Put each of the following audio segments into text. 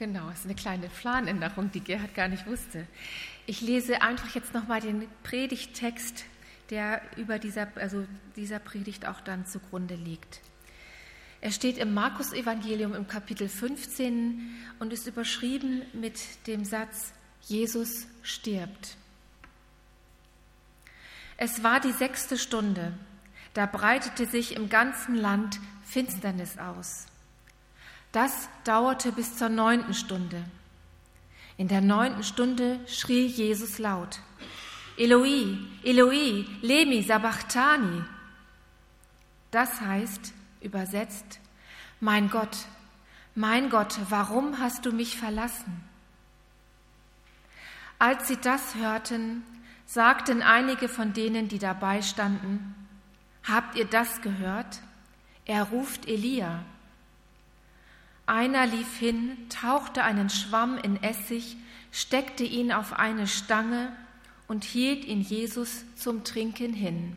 Genau, es ist eine kleine Planänderung, die Gerhard gar nicht wusste. Ich lese einfach jetzt nochmal den Predigttext, der über dieser, also dieser Predigt auch dann zugrunde liegt. Er steht im Markus-Evangelium im Kapitel 15 und ist überschrieben mit dem Satz: Jesus stirbt. Es war die sechste Stunde. Da breitete sich im ganzen Land Finsternis aus. Das dauerte bis zur neunten Stunde. In der neunten Stunde schrie Jesus laut, Eloi, Eloi, lemi sabachthani. Das heißt, übersetzt, mein Gott, mein Gott, warum hast du mich verlassen? Als sie das hörten, sagten einige von denen, die dabei standen, Habt ihr das gehört? Er ruft Elia. Einer lief hin, tauchte einen Schwamm in Essig, steckte ihn auf eine Stange und hielt ihn Jesus zum Trinken hin.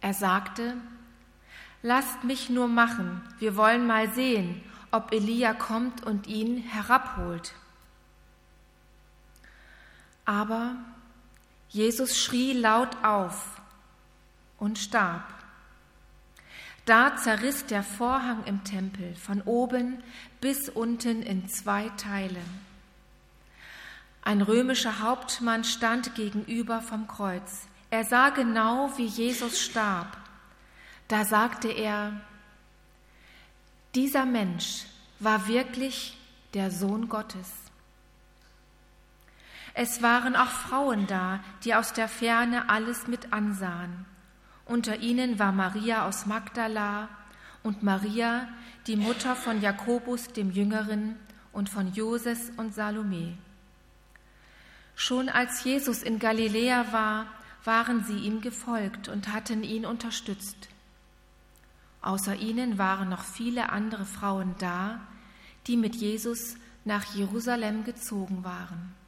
Er sagte, Lasst mich nur machen, wir wollen mal sehen, ob Elia kommt und ihn herabholt. Aber Jesus schrie laut auf und starb. Da zerriss der Vorhang im Tempel von oben bis unten in zwei Teile. Ein römischer Hauptmann stand gegenüber vom Kreuz. Er sah genau, wie Jesus starb. Da sagte er, dieser Mensch war wirklich der Sohn Gottes. Es waren auch Frauen da, die aus der Ferne alles mit ansahen. Unter ihnen war Maria aus Magdala und Maria, die Mutter von Jakobus dem Jüngeren und von Joses und Salome. Schon als Jesus in Galiläa war, waren sie ihm gefolgt und hatten ihn unterstützt. Außer ihnen waren noch viele andere Frauen da, die mit Jesus nach Jerusalem gezogen waren.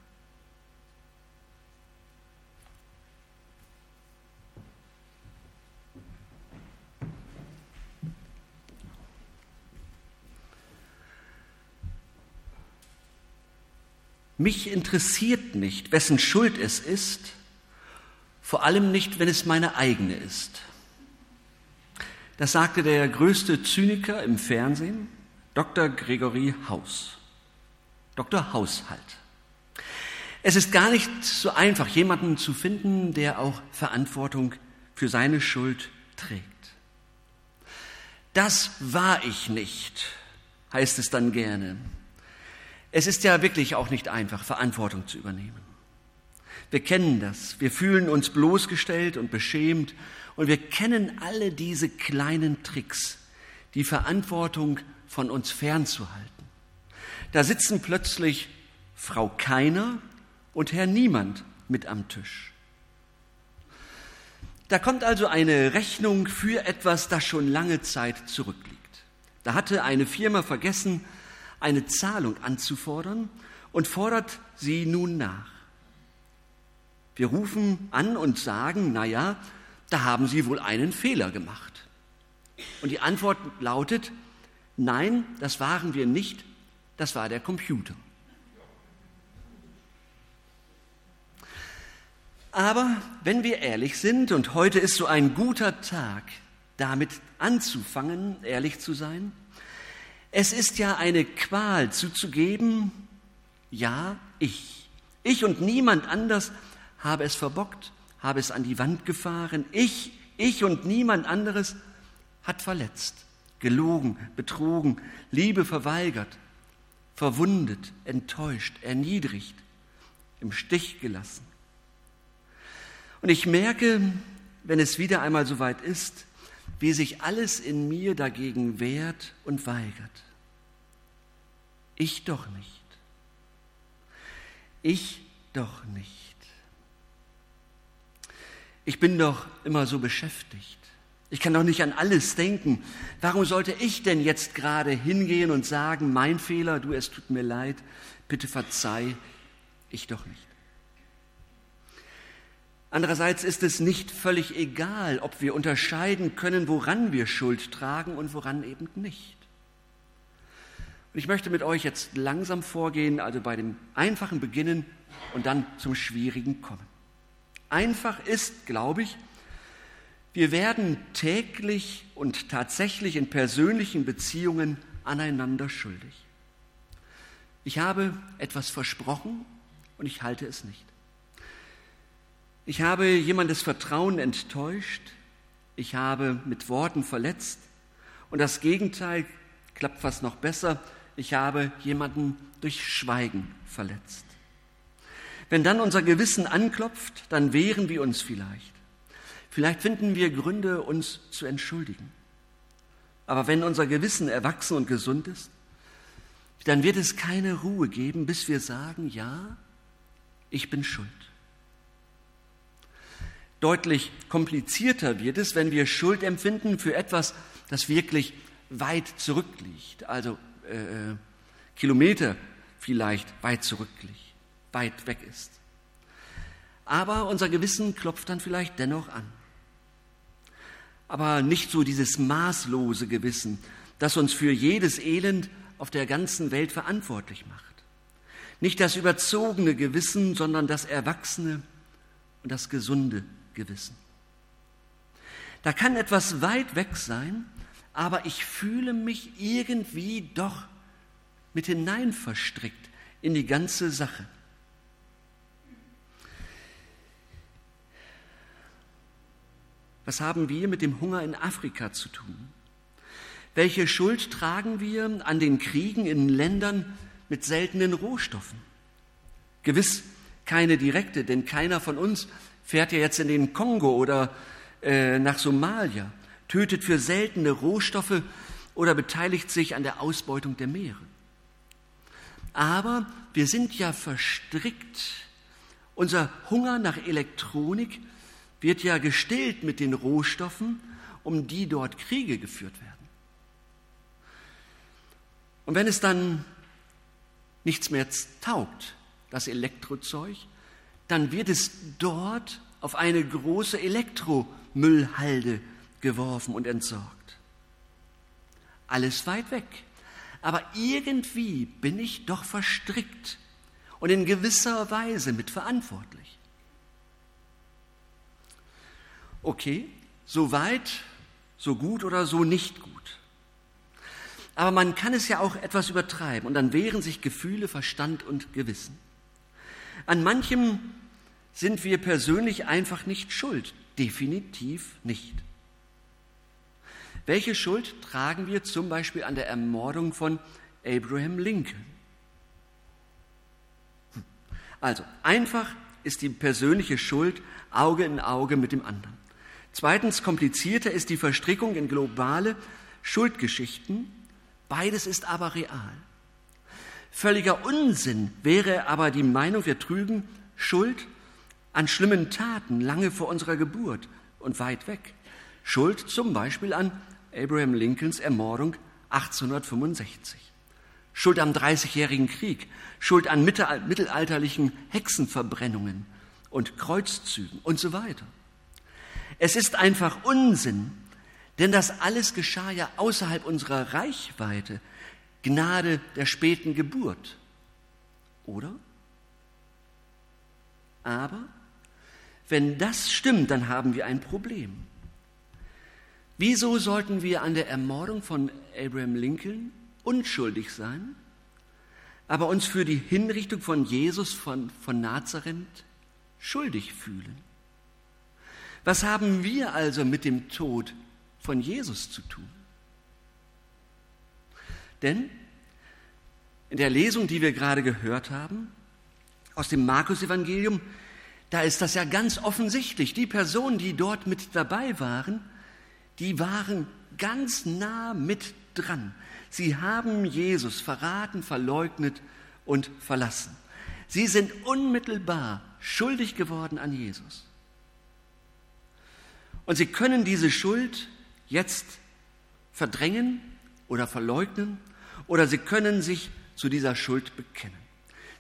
Mich interessiert nicht, wessen Schuld es ist, vor allem nicht, wenn es meine eigene ist. Das sagte der größte Zyniker im Fernsehen, Dr. Gregory Haus. Dr. Haushalt. Es ist gar nicht so einfach, jemanden zu finden, der auch Verantwortung für seine Schuld trägt. Das war ich nicht, heißt es dann gerne. Es ist ja wirklich auch nicht einfach, Verantwortung zu übernehmen. Wir kennen das. Wir fühlen uns bloßgestellt und beschämt und wir kennen alle diese kleinen Tricks, die Verantwortung von uns fernzuhalten. Da sitzen plötzlich Frau Keiner und Herr Niemand mit am Tisch. Da kommt also eine Rechnung für etwas, das schon lange Zeit zurückliegt. Da hatte eine Firma vergessen, eine Zahlung anzufordern und fordert sie nun nach. Wir rufen an und sagen, na ja, da haben Sie wohl einen Fehler gemacht. Und die Antwort lautet, nein, das waren wir nicht, das war der Computer. Aber wenn wir ehrlich sind, und heute ist so ein guter Tag, damit anzufangen, ehrlich zu sein, es ist ja eine Qual zuzugeben, ja, ich. Ich und niemand anders habe es verbockt, habe es an die Wand gefahren. Ich, ich und niemand anderes hat verletzt, gelogen, betrogen, Liebe verweigert, verwundet, enttäuscht, erniedrigt, im Stich gelassen. Und ich merke, wenn es wieder einmal so weit ist, wie sich alles in mir dagegen wehrt und weigert. Ich doch nicht. Ich doch nicht. Ich bin doch immer so beschäftigt. Ich kann doch nicht an alles denken. Warum sollte ich denn jetzt gerade hingehen und sagen, mein Fehler, du, es tut mir leid, bitte verzeih, ich doch nicht. Andererseits ist es nicht völlig egal, ob wir unterscheiden können, woran wir Schuld tragen und woran eben nicht. Und ich möchte mit euch jetzt langsam vorgehen, also bei dem Einfachen beginnen und dann zum Schwierigen kommen. Einfach ist, glaube ich, wir werden täglich und tatsächlich in persönlichen Beziehungen aneinander schuldig. Ich habe etwas versprochen und ich halte es nicht. Ich habe jemandes Vertrauen enttäuscht, ich habe mit Worten verletzt und das Gegenteil klappt fast noch besser, ich habe jemanden durch Schweigen verletzt. Wenn dann unser Gewissen anklopft, dann wehren wir uns vielleicht. Vielleicht finden wir Gründe, uns zu entschuldigen. Aber wenn unser Gewissen erwachsen und gesund ist, dann wird es keine Ruhe geben, bis wir sagen, ja, ich bin schuld. Deutlich komplizierter wird es, wenn wir Schuld empfinden für etwas, das wirklich weit zurückliegt, also äh, äh Kilometer vielleicht weit zurückliegt, weit weg ist. Aber unser Gewissen klopft dann vielleicht dennoch an aber nicht so dieses maßlose Gewissen, das uns für jedes Elend auf der ganzen Welt verantwortlich macht. Nicht das überzogene Gewissen, sondern das erwachsene und das gesunde Gewissen. Da kann etwas weit weg sein, aber ich fühle mich irgendwie doch mit hinein verstrickt in die ganze Sache. Was haben wir mit dem Hunger in Afrika zu tun? Welche Schuld tragen wir an den Kriegen in Ländern mit seltenen Rohstoffen? Gewiss keine direkte, denn keiner von uns fährt ja jetzt in den Kongo oder äh, nach Somalia, tötet für seltene Rohstoffe oder beteiligt sich an der Ausbeutung der Meere. Aber wir sind ja verstrickt. Unser Hunger nach Elektronik wird ja gestillt mit den Rohstoffen, um die dort Kriege geführt werden. Und wenn es dann nichts mehr taugt, das Elektrozeug, dann wird es dort auf eine große Elektromüllhalde geworfen und entsorgt. Alles weit weg. Aber irgendwie bin ich doch verstrickt und in gewisser Weise mitverantwortlich. Okay, so weit, so gut oder so nicht gut. Aber man kann es ja auch etwas übertreiben und dann wehren sich Gefühle, Verstand und Gewissen. An manchem sind wir persönlich einfach nicht schuld, definitiv nicht. Welche Schuld tragen wir zum Beispiel an der Ermordung von Abraham Lincoln? Also, einfach ist die persönliche Schuld Auge in Auge mit dem anderen. Zweitens, komplizierter ist die Verstrickung in globale Schuldgeschichten. Beides ist aber real. Völliger Unsinn wäre aber die Meinung, wir trügen Schuld an schlimmen Taten lange vor unserer Geburt und weit weg. Schuld zum Beispiel an Abraham Lincolns Ermordung 1865. Schuld am Dreißigjährigen Krieg, Schuld an mittelalterlichen Hexenverbrennungen und Kreuzzügen und so weiter. Es ist einfach Unsinn, denn das alles geschah ja außerhalb unserer Reichweite, Gnade der späten Geburt. Oder? Aber wenn das stimmt, dann haben wir ein Problem. Wieso sollten wir an der Ermordung von Abraham Lincoln unschuldig sein, aber uns für die Hinrichtung von Jesus von, von Nazareth schuldig fühlen? Was haben wir also mit dem Tod von Jesus zu tun? Denn in der Lesung, die wir gerade gehört haben, aus dem Markus-Evangelium, da ist das ja ganz offensichtlich. Die Personen, die dort mit dabei waren, die waren ganz nah mit dran. Sie haben Jesus verraten, verleugnet und verlassen. Sie sind unmittelbar schuldig geworden an Jesus. Und sie können diese Schuld jetzt verdrängen oder verleugnen oder sie können sich zu dieser Schuld bekennen.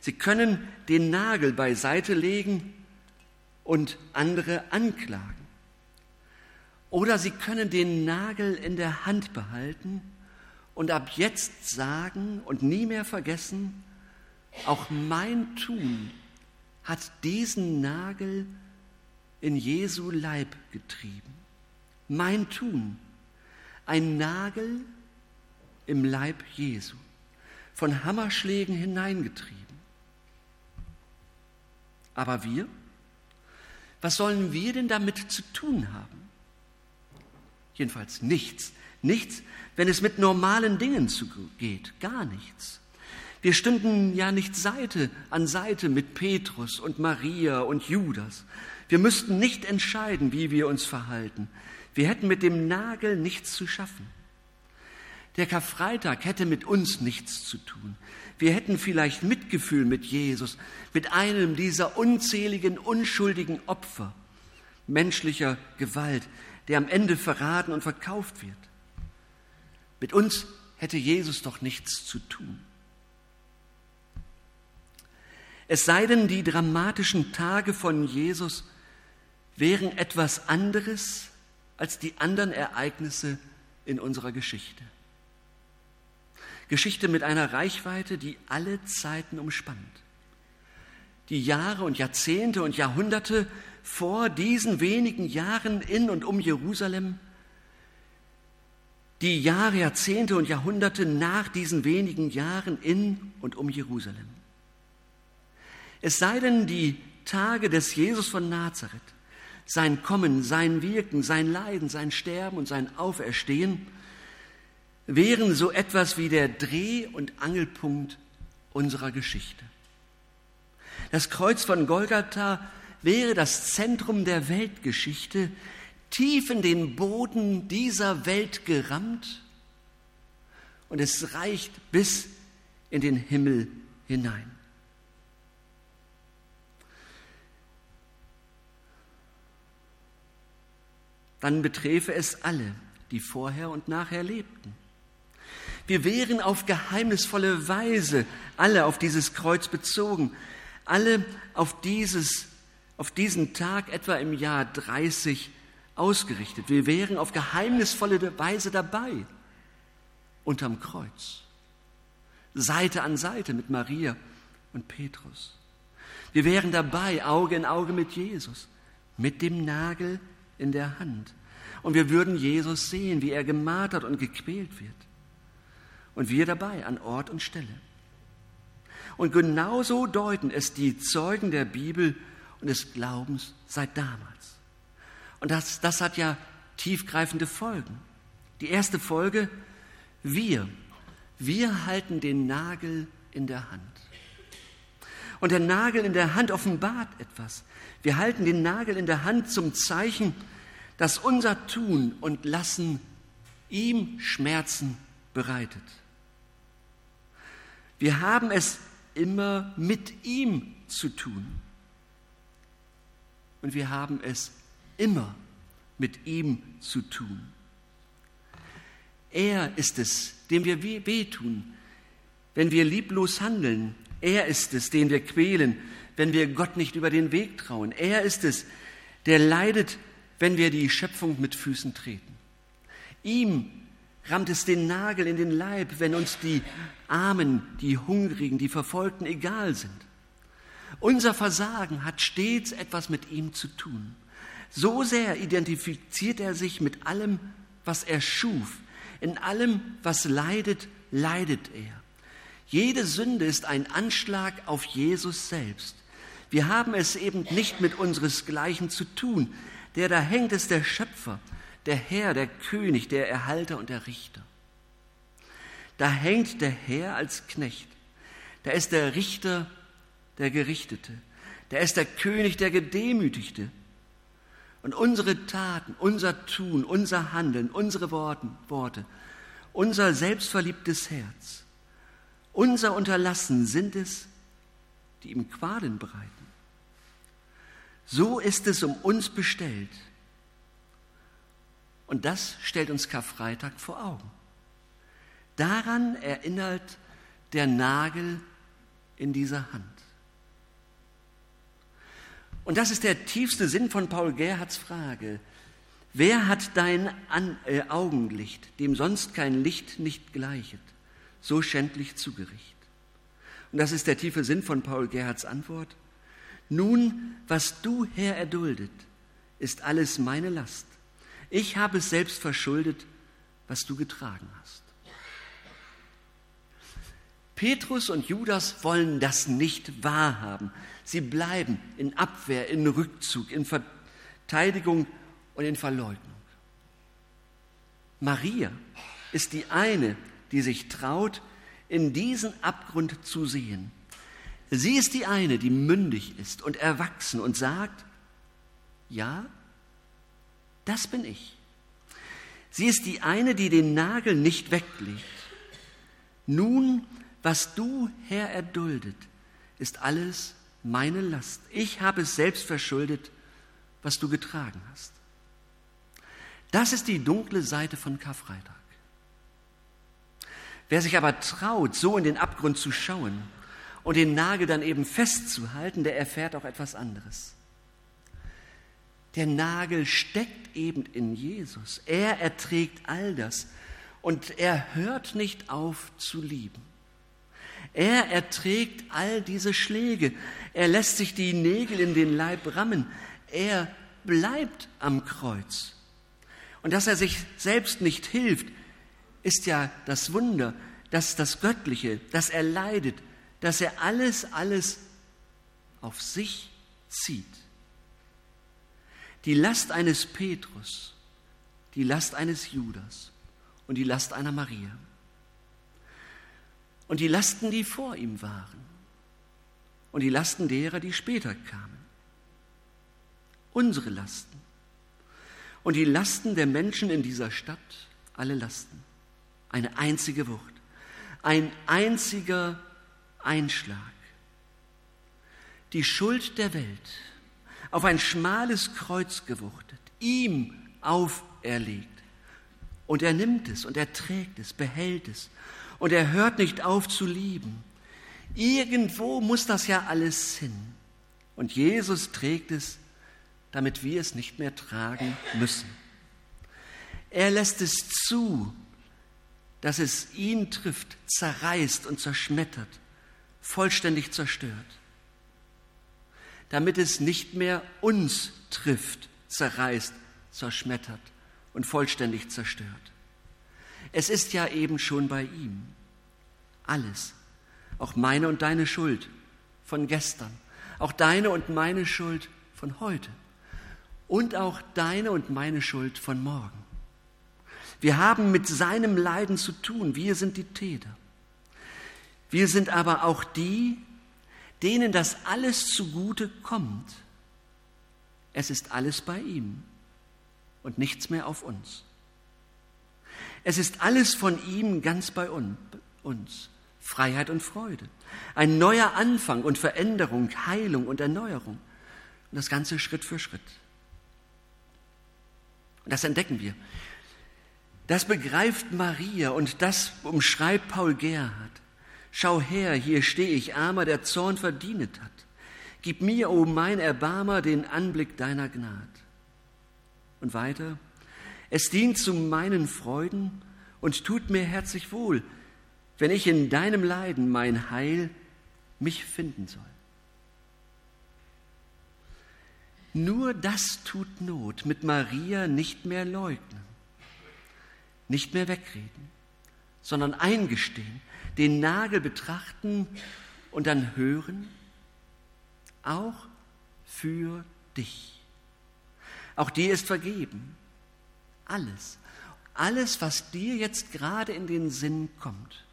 Sie können den Nagel beiseite legen und andere anklagen. Oder sie können den Nagel in der Hand behalten und ab jetzt sagen und nie mehr vergessen, auch mein Tun hat diesen Nagel in Jesu Leib getrieben. Mein Tun, ein Nagel im Leib Jesu, von Hammerschlägen hineingetrieben. Aber wir? Was sollen wir denn damit zu tun haben? Jedenfalls nichts. Nichts, wenn es mit normalen Dingen zugeht. Gar nichts. Wir stünden ja nicht Seite an Seite mit Petrus und Maria und Judas. Wir müssten nicht entscheiden, wie wir uns verhalten. Wir hätten mit dem Nagel nichts zu schaffen. Der Karfreitag hätte mit uns nichts zu tun. Wir hätten vielleicht Mitgefühl mit Jesus, mit einem dieser unzähligen, unschuldigen Opfer menschlicher Gewalt, der am Ende verraten und verkauft wird. Mit uns hätte Jesus doch nichts zu tun. Es sei denn, die dramatischen Tage von Jesus wären etwas anderes als die anderen Ereignisse in unserer Geschichte. Geschichte mit einer Reichweite, die alle Zeiten umspannt. Die Jahre und Jahrzehnte und Jahrhunderte vor diesen wenigen Jahren in und um Jerusalem, die Jahre, Jahrzehnte und Jahrhunderte nach diesen wenigen Jahren in und um Jerusalem. Es sei denn, die Tage des Jesus von Nazareth, sein Kommen, sein Wirken, sein Leiden, sein Sterben und sein Auferstehen, wären so etwas wie der Dreh- und Angelpunkt unserer Geschichte. Das Kreuz von Golgatha wäre das Zentrum der Weltgeschichte, tief in den Boden dieser Welt gerammt und es reicht bis in den Himmel hinein. Dann beträfe es alle, die vorher und nachher lebten. Wir wären auf geheimnisvolle Weise alle auf dieses Kreuz bezogen, alle auf, dieses, auf diesen Tag etwa im Jahr 30 ausgerichtet. Wir wären auf geheimnisvolle Weise dabei unterm Kreuz, Seite an Seite mit Maria und Petrus. Wir wären dabei, Auge in Auge mit Jesus, mit dem Nagel in der Hand. Und wir würden Jesus sehen, wie er gemartert und gequält wird. Und wir dabei an Ort und Stelle. Und genauso deuten es die Zeugen der Bibel und des Glaubens seit damals. Und das, das hat ja tiefgreifende Folgen. Die erste Folge, wir, wir halten den Nagel in der Hand. Und der Nagel in der Hand offenbart etwas. Wir halten den Nagel in der Hand zum Zeichen, dass unser Tun und Lassen ihm Schmerzen bereitet. Wir haben es immer mit ihm zu tun. Und wir haben es immer mit ihm zu tun. Er ist es, dem wir wehtun, wenn wir lieblos handeln. Er ist es, den wir quälen, wenn wir Gott nicht über den Weg trauen. Er ist es, der leidet, wenn wir die Schöpfung mit Füßen treten. Ihm rammt es den Nagel in den Leib, wenn uns die Armen, die Hungrigen, die Verfolgten egal sind. Unser Versagen hat stets etwas mit ihm zu tun. So sehr identifiziert er sich mit allem, was er schuf. In allem, was leidet, leidet er. Jede Sünde ist ein Anschlag auf Jesus selbst. Wir haben es eben nicht mit unseresgleichen zu tun. Der da hängt, ist der Schöpfer der Herr, der König, der Erhalter und der Richter. Da hängt der Herr als Knecht. Da ist der Richter, der Gerichtete. Da ist der König, der Gedemütigte. Und unsere Taten, unser Tun, unser Handeln, unsere Worten, Worte, unser selbstverliebtes Herz, unser Unterlassen sind es, die ihm Qualen bereiten. So ist es um uns bestellt. Und das stellt uns Karfreitag vor Augen. Daran erinnert der Nagel in dieser Hand. Und das ist der tiefste Sinn von Paul Gerhards Frage. Wer hat dein An äh, Augenlicht, dem sonst kein Licht nicht gleichet, so schändlich zugericht? Und das ist der tiefe Sinn von Paul Gerhards Antwort. Nun, was du, Herr, erduldet, ist alles meine Last. Ich habe es selbst verschuldet, was du getragen hast. Petrus und Judas wollen das nicht wahrhaben. Sie bleiben in Abwehr, in Rückzug, in Verteidigung und in Verleugnung. Maria ist die eine, die sich traut, in diesen Abgrund zu sehen. Sie ist die eine, die mündig ist und erwachsen und sagt, ja, das bin ich. Sie ist die eine, die den Nagel nicht weglegt. Nun was du, Herr, erduldet, ist alles meine Last. Ich habe es selbst verschuldet, was du getragen hast. Das ist die dunkle Seite von Karfreitag. Wer sich aber traut, so in den Abgrund zu schauen und den Nagel dann eben festzuhalten, der erfährt auch etwas anderes. Der Nagel steckt eben in Jesus. Er erträgt all das und er hört nicht auf zu lieben. Er erträgt all diese Schläge. Er lässt sich die Nägel in den Leib rammen. Er bleibt am Kreuz. Und dass er sich selbst nicht hilft, ist ja das Wunder, das das Göttliche, dass er leidet, dass er alles, alles auf sich zieht. Die Last eines Petrus, die Last eines Judas und die Last einer Maria und die Lasten, die vor ihm waren und die Lasten derer, die später kamen. Unsere Lasten und die Lasten der Menschen in dieser Stadt, alle Lasten. Eine einzige Wucht, ein einziger Einschlag. Die Schuld der Welt auf ein schmales Kreuz gewuchtet, ihm auferlegt. Und er nimmt es und er trägt es, behält es und er hört nicht auf zu lieben. Irgendwo muss das ja alles hin. Und Jesus trägt es, damit wir es nicht mehr tragen müssen. Er lässt es zu, dass es ihn trifft, zerreißt und zerschmettert, vollständig zerstört, damit es nicht mehr uns trifft, zerreißt, zerschmettert und vollständig zerstört. Es ist ja eben schon bei ihm. Alles. Auch meine und deine Schuld von gestern. Auch deine und meine Schuld von heute. Und auch deine und meine Schuld von morgen. Wir haben mit seinem Leiden zu tun. Wir sind die Täter. Wir sind aber auch die, denen das alles zugute kommt. Es ist alles bei ihm und nichts mehr auf uns. Es ist alles von ihm ganz bei uns. Freiheit und Freude. Ein neuer Anfang und Veränderung, Heilung und Erneuerung. Und das Ganze Schritt für Schritt. Und das entdecken wir. Das begreift Maria und das umschreibt Paul Gerhard. Schau her, hier stehe ich, Armer, der Zorn verdient hat. Gib mir, o oh mein Erbarmer, den Anblick deiner Gnade. Und weiter, es dient zu meinen Freuden und tut mir herzlich wohl, wenn ich in deinem Leiden mein Heil mich finden soll. Nur das tut Not, mit Maria nicht mehr leugnen, nicht mehr wegreden, sondern eingestehen, den Nagel betrachten und dann hören, auch für dich. Auch dir ist vergeben alles. Alles, was dir jetzt gerade in den Sinn kommt.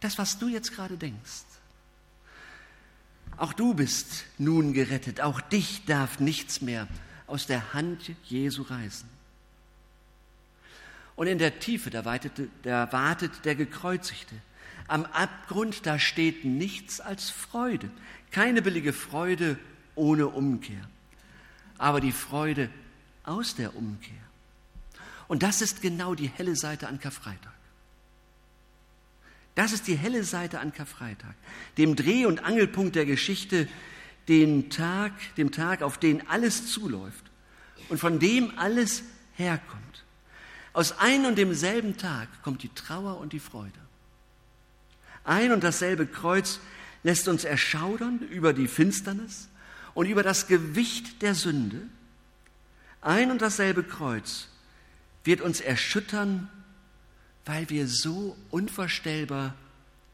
Das, was du jetzt gerade denkst. Auch du bist nun gerettet. Auch dich darf nichts mehr aus der Hand Jesu reißen. Und in der Tiefe, da, wartet, da wartet der Gekreuzigte. Am Abgrund, da steht nichts als Freude. Keine billige Freude ohne Umkehr. Aber die Freude aus der Umkehr. Und das ist genau die helle Seite an Karfreitag. Das ist die helle Seite an Karfreitag, dem Dreh- und Angelpunkt der Geschichte, den Tag, dem Tag, auf den alles zuläuft und von dem alles herkommt. Aus ein und demselben Tag kommt die Trauer und die Freude. Ein und dasselbe Kreuz lässt uns erschaudern über die Finsternis und über das Gewicht der Sünde. Ein und dasselbe Kreuz wird uns erschüttern, weil wir so unvorstellbar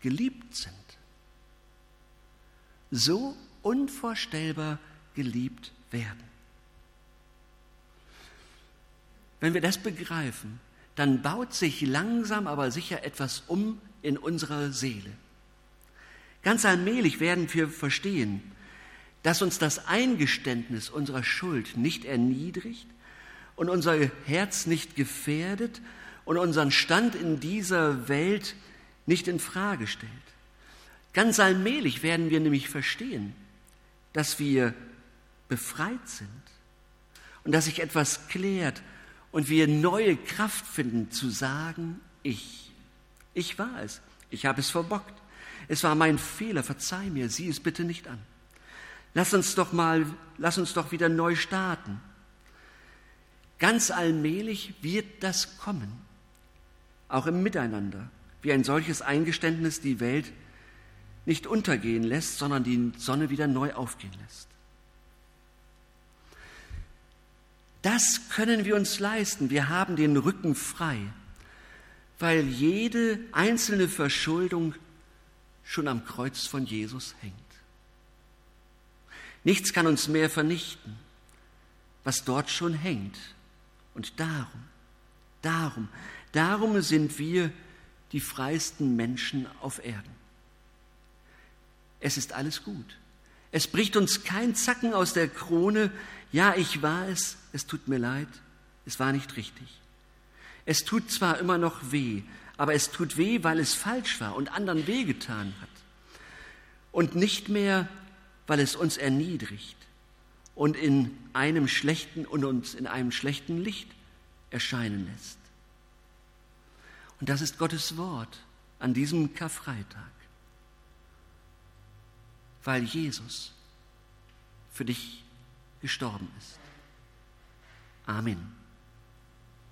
geliebt sind. So unvorstellbar geliebt werden. Wenn wir das begreifen, dann baut sich langsam aber sicher etwas um in unserer Seele. Ganz allmählich werden wir verstehen, dass uns das Eingeständnis unserer Schuld nicht erniedrigt und unser Herz nicht gefährdet und unseren Stand in dieser Welt nicht in Frage stellt. Ganz allmählich werden wir nämlich verstehen, dass wir befreit sind und dass sich etwas klärt und wir neue Kraft finden zu sagen, ich, ich war es, ich habe es verbockt, es war mein Fehler, verzeih mir, sieh es bitte nicht an. Lass uns doch mal, lass uns doch wieder neu starten. Ganz allmählich wird das kommen, auch im Miteinander, wie ein solches Eingeständnis die Welt nicht untergehen lässt, sondern die Sonne wieder neu aufgehen lässt. Das können wir uns leisten. Wir haben den Rücken frei, weil jede einzelne Verschuldung schon am Kreuz von Jesus hängt. Nichts kann uns mehr vernichten, was dort schon hängt. Und darum, darum, darum sind wir die freisten Menschen auf Erden. Es ist alles gut. Es bricht uns kein Zacken aus der Krone. Ja, ich war es, es tut mir leid, es war nicht richtig. Es tut zwar immer noch weh, aber es tut weh, weil es falsch war und anderen wehgetan hat. Und nicht mehr, weil es uns erniedrigt und in einem schlechten und uns in einem schlechten Licht erscheinen lässt. Und das ist Gottes Wort an diesem Karfreitag, weil Jesus für dich gestorben ist. Amen.